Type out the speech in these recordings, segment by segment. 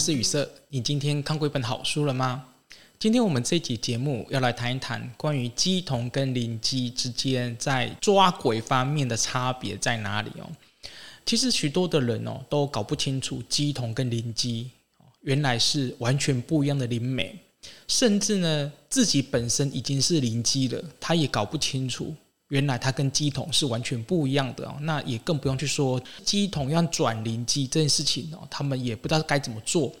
是雨色，你今天看过一本好书了吗？今天我们这集节目要来谈一谈关于鸡童跟灵鸡之间在抓鬼方面的差别在哪里哦。其实许多的人哦都搞不清楚鸡童跟灵鸡原来是完全不一样的灵媒，甚至呢自己本身已经是灵鸡了，他也搞不清楚。原来它跟乩童是完全不一样的哦，那也更不用去说乩童要转灵机这件事情哦，他们也不知道该怎么做。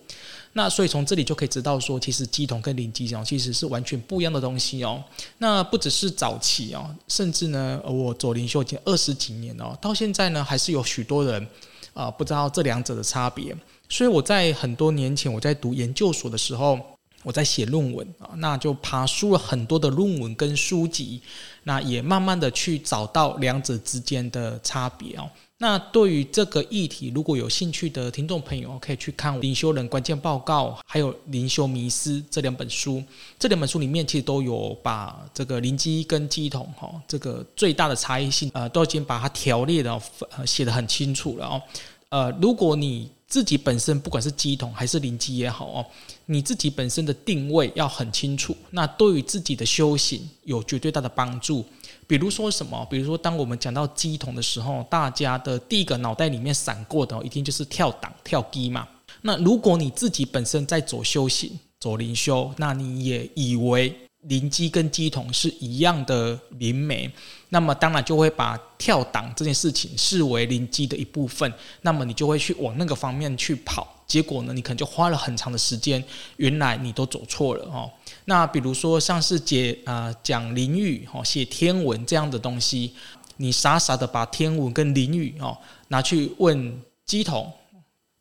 那所以从这里就可以知道说，其实乩童跟灵机哦，其实是完全不一样的东西哦。那不只是早期哦，甚至呢，我走灵修已经二十几年了，到现在呢，还是有许多人啊不知道这两者的差别。所以我在很多年前我在读研究所的时候。我在写论文啊，那就爬书了很多的论文跟书籍，那也慢慢的去找到两者之间的差别哦。那对于这个议题，如果有兴趣的听众朋友，可以去看《灵修人关键报告》还有《灵修迷思》这两本书。这两本书里面其实都有把这个灵机跟机统哈这个最大的差异性，呃，都已经把它条列的呃写得很清楚了哦。呃，如果你自己本身不管是机统还是灵机也好哦，你自己本身的定位要很清楚，那对于自己的修行有绝对大的帮助。比如说什么？比如说当我们讲到机统的时候，大家的第一个脑袋里面闪过的一定就是跳档跳机嘛。那如果你自己本身在走修行、走灵修，那你也以为。灵机跟乩童是一样的灵媒，那么当然就会把跳档这件事情视为灵机的一部分，那么你就会去往那个方面去跑，结果呢，你可能就花了很长的时间，原来你都走错了哦。那比如说像是解啊讲灵语哦，写天文这样的东西，你傻傻的把天文跟灵语哦拿去问乩童。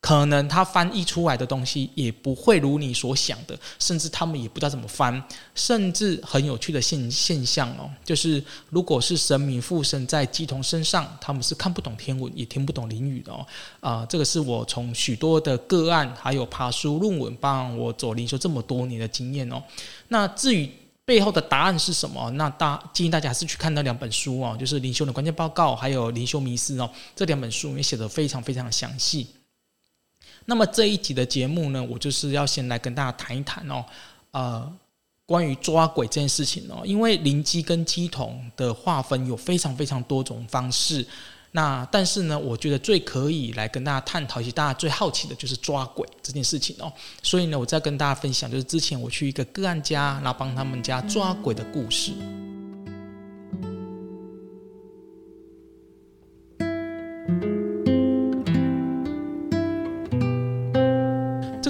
可能他翻译出来的东西也不会如你所想的，甚至他们也不知道怎么翻，甚至很有趣的现现象哦，就是如果是神明附身在乩童身上，他们是看不懂天文，也听不懂灵语的哦。啊、这个是我从许多的个案，还有爬书论文，帮我走灵修这么多年的经验哦。那至于背后的答案是什么？那大建议大家还是去看那两本书哦，就是《灵修的关键报告》还有《灵修迷思》哦，这两本书也写得非常非常详细。那么这一集的节目呢，我就是要先来跟大家谈一谈哦，呃，关于抓鬼这件事情哦，因为灵机跟乩童的划分有非常非常多种方式，那但是呢，我觉得最可以来跟大家探讨，以及大家最好奇的就是抓鬼这件事情哦，所以呢，我再跟大家分享，就是之前我去一个个案家，然后帮他们家抓鬼的故事。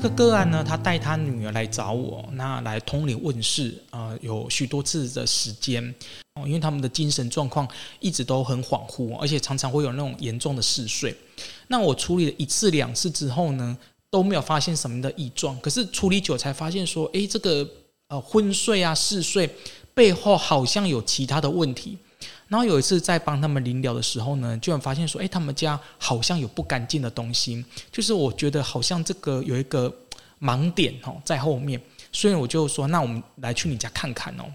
这个个案呢，他带他女儿来找我，那来通灵问事啊、有许多次的时间哦，因为他们的精神状况一直都很恍惚，而且常常会有那种严重的嗜睡。那我处理了一次两次之后呢，都没有发现什么的异状。可是处理久才发现说，诶，这个呃昏睡啊嗜睡背后好像有其他的问题。然后有一次在帮他们临疗的时候呢，就发现说，哎，他们家好像有不干净的东西，就是我觉得好像这个有一个盲点哦在后面，所以我就说，那我们来去你家看看哦。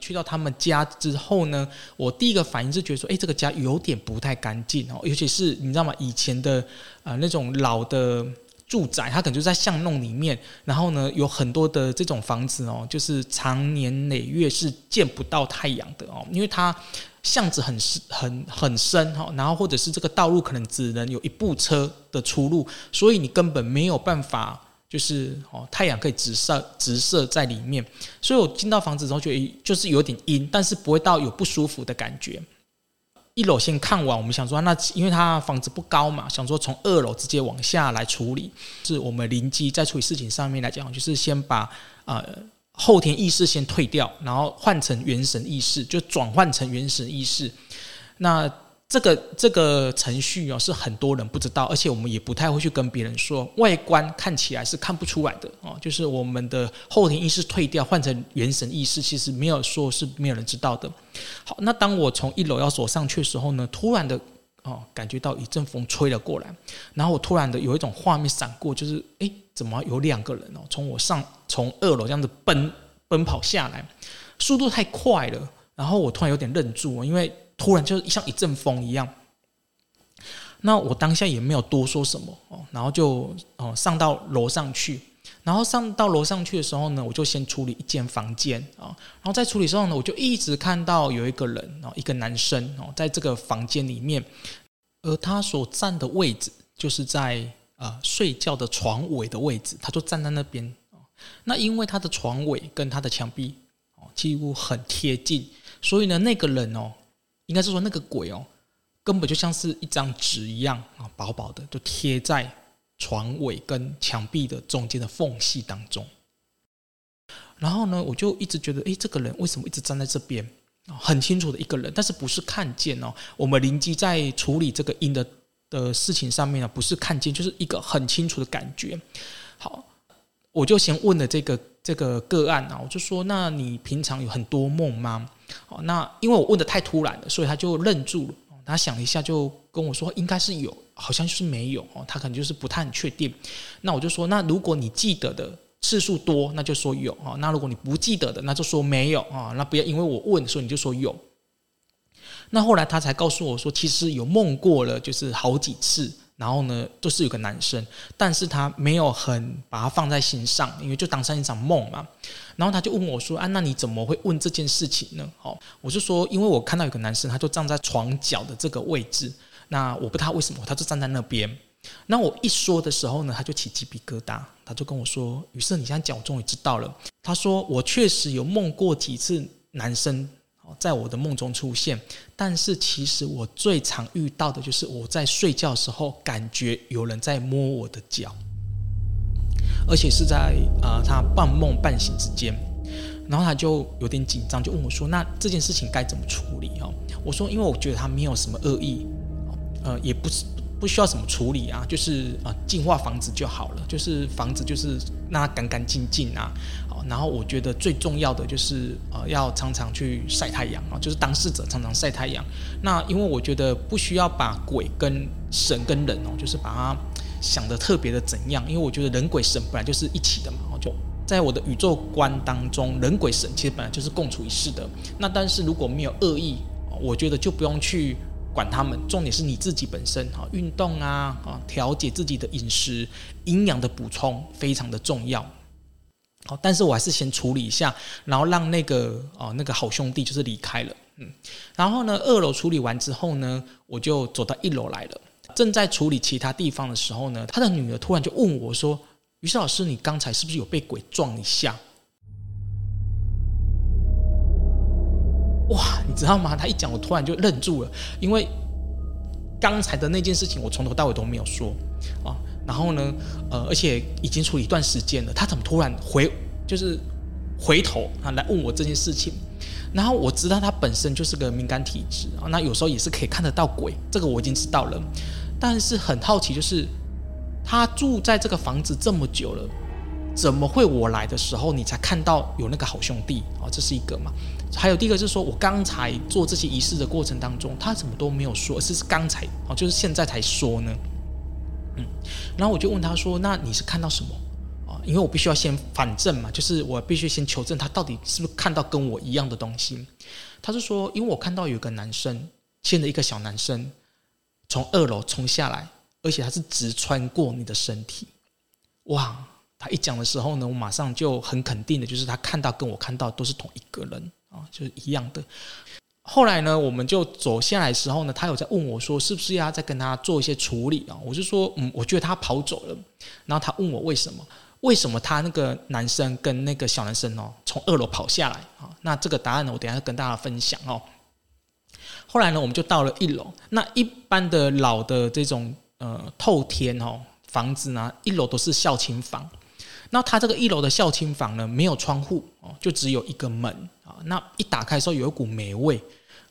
去到他们家之后呢，我第一个反应是觉得说，哎，这个家有点不太干净哦，尤其是你知道吗？以前的呃那种老的住宅，它可能就在巷弄里面，然后呢有很多的这种房子哦，就是长年累月是见不到太阳的哦，因为它。巷子很深很很深哈，然后或者是这个道路可能只能有一部车的出入，所以你根本没有办法，就是哦太阳可以直射直射在里面。所以我进到房子之后，觉得就是有点阴，但是不会到有不舒服的感觉。一楼先看完，我们想说，那因为它房子不高嘛，想说从二楼直接往下来处理。是我们邻居在处理事情上面来讲，就是先把呃。后天意识先退掉，然后换成元神意识，就转换成元神意识。那这个这个程序哦，是很多人不知道，而且我们也不太会去跟别人说。外观看起来是看不出来的哦，就是我们的后天意识退掉，换成元神意识，其实没有说是没有人知道的。好，那当我从一楼要走上去的时候呢，突然的哦，感觉到一阵风吹了过来，然后我突然的有一种画面闪过，就是诶。怎么有两个人哦？从我上从二楼这样子奔奔跑下来，速度太快了。然后我突然有点愣住，因为突然就像一阵风一样。那我当下也没有多说什么哦，然后就哦上到楼上去，然后上到楼上去的时候呢，我就先处理一间房间啊，然后在处理之后呢，我就一直看到有一个人哦，一个男生哦，在这个房间里面，而他所站的位置就是在呃睡觉的床尾的位置，他就站在那边。那因为他的床尾跟他的墙壁哦几乎很贴近，所以呢，那个人哦，应该是说那个鬼哦，根本就像是一张纸一样啊，薄薄的，就贴在床尾跟墙壁的中间的缝隙当中。然后呢，我就一直觉得，诶，这个人为什么一直站在这边？很清楚的一个人，但是不是看见哦？我们邻居在处理这个阴的的事情上面呢，不是看见，就是一个很清楚的感觉。好。我就先问了这个这个个案啊，我就说：那你平常有很多梦吗？哦，那因为我问的太突然了，所以他就愣住了。他想了一下，就跟我说：应该是有，好像就是没有哦。他可能就是不太确定。那我就说：那如果你记得的次数多，那就说有啊。那如果你不记得的，那就说没有啊。那不要因为我问，所以你就说有。那后来他才告诉我说，其实有梦过了，就是好几次。然后呢，都是有个男生，但是他没有很把他放在心上，因为就当成一场梦嘛。然后他就问我说：“啊，那你怎么会问这件事情呢？”哦，我就说，因为我看到有个男生，他就站在床角的这个位置。那我不知道为什么，他就站在那边。那我一说的时候呢，他就起鸡皮疙瘩，他就跟我说：“于是你现在讲，我终于知道了。”他说：“我确实有梦过几次男生。”在我的梦中出现，但是其实我最常遇到的就是我在睡觉的时候，感觉有人在摸我的脚，而且是在呃他半梦半醒之间，然后他就有点紧张，就问我说：“那这件事情该怎么处理？”哦，我说：“因为我觉得他没有什么恶意，呃，也不是。”不需要什么处理啊，就是啊，净化房子就好了。就是房子就是让它干干净净啊，好。然后我觉得最重要的就是呃，要常常去晒太阳啊，就是当事者常常晒太阳。那因为我觉得不需要把鬼跟神跟人哦，就是把它想得特别的怎样，因为我觉得人鬼神本来就是一起的嘛。就在我的宇宙观当中，人鬼神其实本来就是共处一室的。那但是如果没有恶意，我觉得就不用去。管他们，重点是你自己本身哈，运动啊啊，调节自己的饮食，营养的补充非常的重要。好，但是我还是先处理一下，然后让那个哦那个好兄弟就是离开了，嗯，然后呢，二楼处理完之后呢，我就走到一楼来了。正在处理其他地方的时候呢，他的女儿突然就问我说：“于是老师，你刚才是不是有被鬼撞一下？”哇，你知道吗？他一讲，我突然就愣住了，因为刚才的那件事情，我从头到尾都没有说啊。然后呢，呃，而且已经处理一段时间了，他怎么突然回，就是回头啊来问我这件事情？然后我知道他本身就是个敏感体质啊，那有时候也是可以看得到鬼，这个我已经知道了。但是很好奇，就是他住在这个房子这么久了。怎么会我来的时候你才看到有那个好兄弟啊？这是一个嘛？还有第一个就是说我刚才做这些仪式的过程当中，他怎么都没有说，而是刚才哦，就是现在才说呢。嗯，然后我就问他说：“那你是看到什么啊？”因为我必须要先反证嘛，就是我必须先求证他到底是不是看到跟我一样的东西。他是说：“因为我看到有个男生牵着一个小男生从二楼冲下来，而且他是直穿过你的身体。”哇！他一讲的时候呢，我马上就很肯定的，就是他看到跟我看到都是同一个人啊，就是一样的。后来呢，我们就走下来的时候呢，他有在问我说，是不是要再跟他做一些处理啊？我就说，嗯，我觉得他跑走了。然后他问我为什么？为什么他那个男生跟那个小男生哦，从二楼跑下来啊？那这个答案呢，我等下跟大家分享哦。后来呢，我们就到了一楼。那一般的老的这种呃透天哦房子呢，一楼都是孝亲房。那他这个一楼的孝亲房呢，没有窗户哦，就只有一个门啊。那一打开的时候，有一股霉味，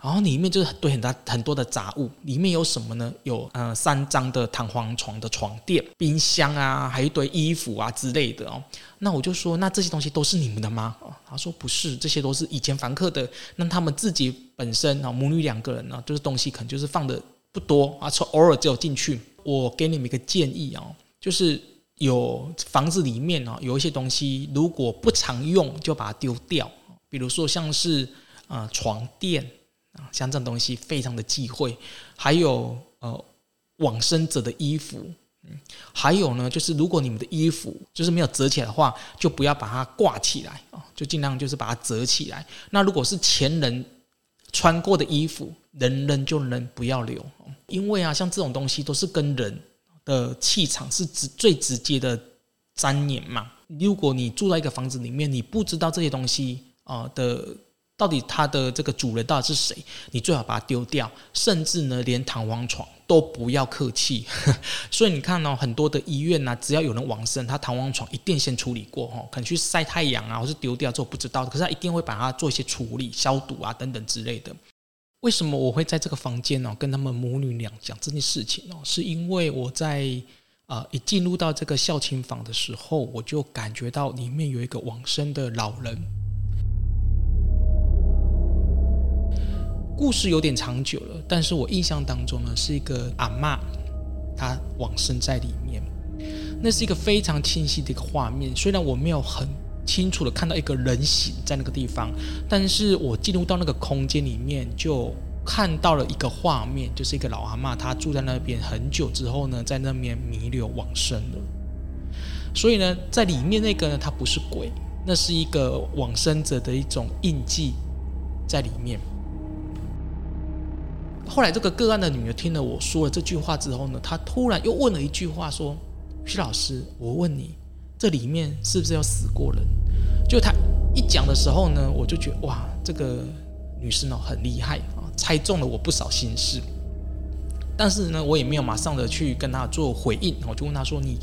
然后里面就是堆很大很多的杂物。里面有什么呢？有呃三张的弹簧床的床垫、冰箱啊，还有一堆衣服啊之类的哦。那我就说，那这些东西都是你们的吗？他说不是，这些都是以前房客的。那他们自己本身啊，母女两个人呢，就是东西可能就是放的不多啊，从偶尔只有进去。我给你们一个建议哦，就是。有房子里面哦，有一些东西如果不常用，就把它丢掉。比如说像是呃床垫啊，像这种东西非常的忌讳。还有呃往生者的衣服。嗯，还有呢，就是如果你们的衣服就是没有折起来的话，就不要把它挂起来啊，就尽量就是把它折起来。那如果是前人穿过的衣服，能扔就扔，不要留。因为啊，像这种东西都是跟人的气场是直最直接的粘黏嘛。如果你住在一个房子里面，你不知道这些东西啊的。到底它的这个主人到底是谁？你最好把它丢掉，甚至呢，连弹簧床都不要客气。所以你看哦，很多的医院呐，只要有人往生，他弹簧床一定先处理过哈，可能去晒太阳啊，或是丢掉之后不知道，可是他一定会把它做一些处理、消毒啊等等之类的。为什么我会在这个房间呢？跟他们母女俩讲这件事情哦，是因为我在啊一进入到这个孝亲房的时候，我就感觉到里面有一个往生的老人。故事有点长久了，但是我印象当中呢，是一个阿嬷，她往生在里面，那是一个非常清晰的一个画面。虽然我没有很清楚的看到一个人形在那个地方，但是我进入到那个空间里面，就看到了一个画面，就是一个老阿嬷，她住在那边很久之后呢，在那边弥留往生了。所以呢，在里面那个呢，它不是鬼，那是一个往生者的一种印记在里面。后来，这个个案的女儿听了我说了这句话之后呢，她突然又问了一句话，说：“徐老师，我问你，这里面是不是要死过人？”就她一讲的时候呢，我就觉得哇，这个女生哦很厉害啊，猜中了我不少心事。但是呢，我也没有马上的去跟她做回应，我就问她说：“你，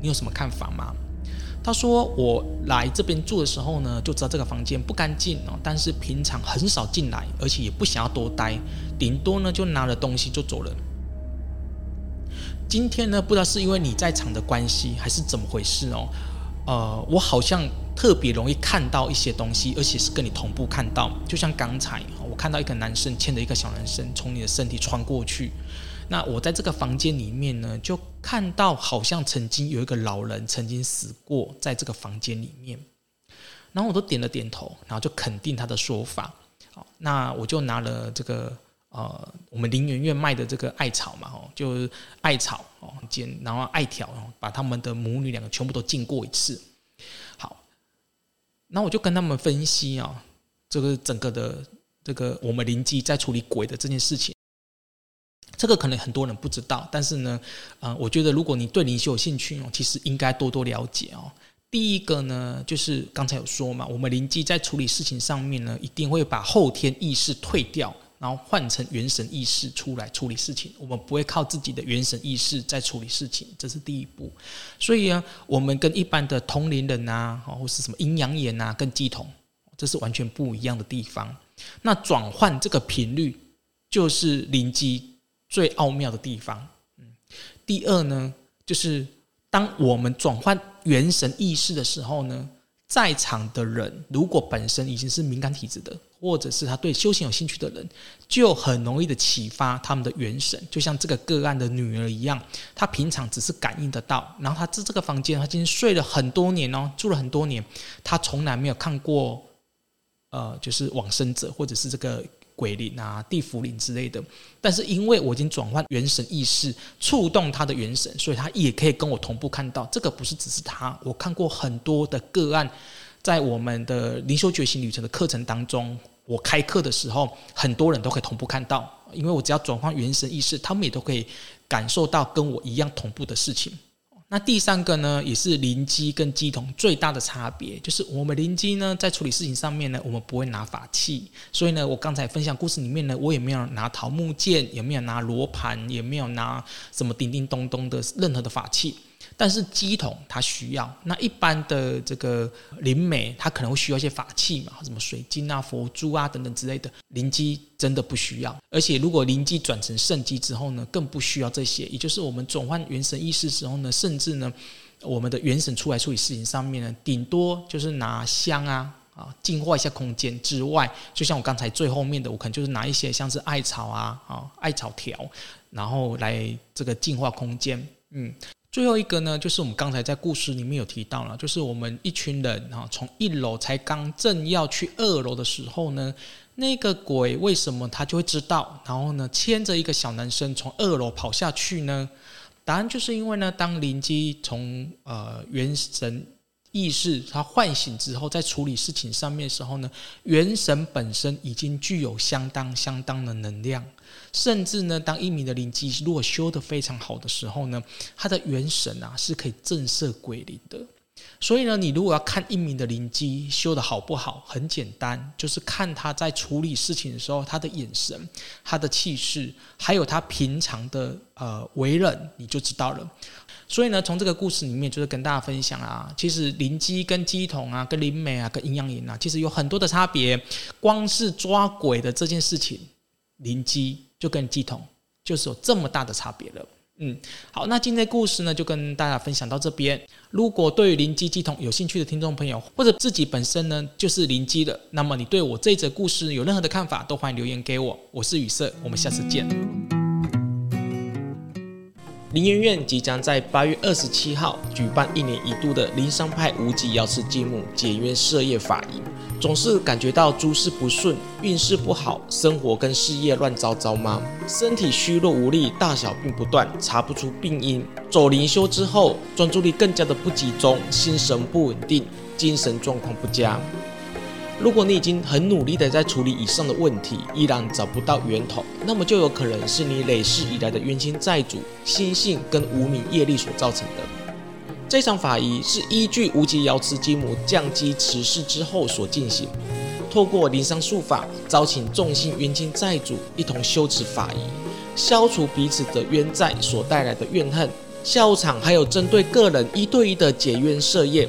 你有什么看法吗？”他说：“我来这边住的时候呢，就知道这个房间不干净哦，但是平常很少进来，而且也不想要多待，顶多呢就拿了东西就走了。今天呢，不知道是因为你在场的关系，还是怎么回事哦？呃，我好像特别容易看到一些东西，而且是跟你同步看到，就像刚才我看到一个男生牵着一个小男生从你的身体穿过去。”那我在这个房间里面呢，就看到好像曾经有一个老人曾经死过在这个房间里面，然后我都点了点头，然后就肯定他的说法。好，那我就拿了这个呃，我们林园院卖的这个艾草嘛，哦，就是艾草哦，剪，然后艾条，把他们的母女两个全部都浸过一次。好，那我就跟他们分析啊，这个整个的这个我们灵乩在处理鬼的这件事情。这个可能很多人不知道，但是呢，呃，我觉得如果你对灵修有兴趣哦，其实应该多多了解哦。第一个呢，就是刚才有说嘛，我们灵乩在处理事情上面呢，一定会把后天意识退掉，然后换成元神意识出来处理事情。我们不会靠自己的元神意识在处理事情，这是第一步。所以呢，我们跟一般的同龄人啊，或是什么阴阳眼啊，跟系统，这是完全不一样的地方。那转换这个频率，就是灵机。最奥妙的地方，嗯，第二呢，就是当我们转换元神意识的时候呢，在场的人如果本身已经是敏感体质的，或者是他对修行有兴趣的人，就很容易的启发他们的元神，就像这个个案的女儿一样，她平常只是感应得到，然后她在这个房间，她今天睡了很多年哦，住了很多年，她从来没有看过，呃，就是往生者或者是这个。鬼灵啊，地府灵之类的，但是因为我已经转换元神意识，触动他的元神，所以他也可以跟我同步看到。这个不是只是他，我看过很多的个案，在我们的灵修觉醒旅程的课程当中，我开课的时候，很多人都可以同步看到，因为我只要转换元神意识，他们也都可以感受到跟我一样同步的事情。那第三个呢，也是灵机跟机童最大的差别，就是我们灵机呢，在处理事情上面呢，我们不会拿法器，所以呢，我刚才分享故事里面呢，我也没有拿桃木剑，也没有拿罗盘，也没有拿什么叮叮咚咚的任何的法器。但是乩童他需要，那一般的这个灵媒他可能会需要一些法器嘛，什么水晶啊、佛珠啊等等之类的。灵机真的不需要，而且如果灵机转成圣机之后呢，更不需要这些。也就是我们转换元神意识之后呢，甚至呢，我们的元神出来处理事情上面呢，顶多就是拿香啊啊净化一下空间之外，就像我刚才最后面的，我可能就是拿一些像是艾草啊啊艾草条，然后来这个净化空间，嗯。最后一个呢，就是我们刚才在故事里面有提到了，就是我们一群人哈，从一楼才刚正要去二楼的时候呢，那个鬼为什么他就会知道？然后呢，牵着一个小男生从二楼跑下去呢？答案就是因为呢，当灵机从呃元神意识他唤醒之后，在处理事情上面的时候呢，元神本身已经具有相当相当的能量，甚至呢，当一名的灵机如果修得非常好的时候呢，他的元神啊是可以震慑鬼灵的。所以呢，你如果要看一名的灵机修得好不好，很简单，就是看他在处理事情的时候，他的眼神、他的气势，还有他平常的呃为人，你就知道了。所以呢，从这个故事里面，就是跟大家分享啊，其实灵机跟鸡童啊、跟灵媒啊、跟阴阳眼啊，其实有很多的差别。光是抓鬼的这件事情，灵机就跟乩童就是有这么大的差别了。嗯，好，那今天故事呢，就跟大家分享到这边。如果对于灵乩乩童有兴趣的听众朋友，或者自己本身呢就是灵机的，那么你对我这则故事有任何的看法，都欢迎留言给我。我是宇色，我们下次见。灵研院即将在八月二十七号举办一年一度的灵山派无极瑶池金母解冤设业法营。总是感觉到诸事不顺，运势不好，生活跟事业乱糟糟吗？身体虚弱无力，大小病不断，查不出病因。走灵修之后，专注力更加的不集中，心神不稳定，精神状况不佳。如果你已经很努力的在处理以上的问题，依然找不到源头，那么就有可能是你累世以来的冤亲债主、心性跟无名业力所造成的。这场法仪是依据无极瑶池金母降乩辞世之后所进行，透过灵山术法，招请众星冤亲债主一同修持法仪，消除彼此的冤债所带来的怨恨。下午场还有针对个人一对一的解冤设业，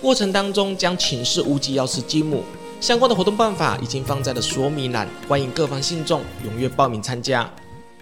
过程当中将请示无极瑶池金母。相关的活动办法已经放在了说明栏，欢迎各方信众踊跃报名参加。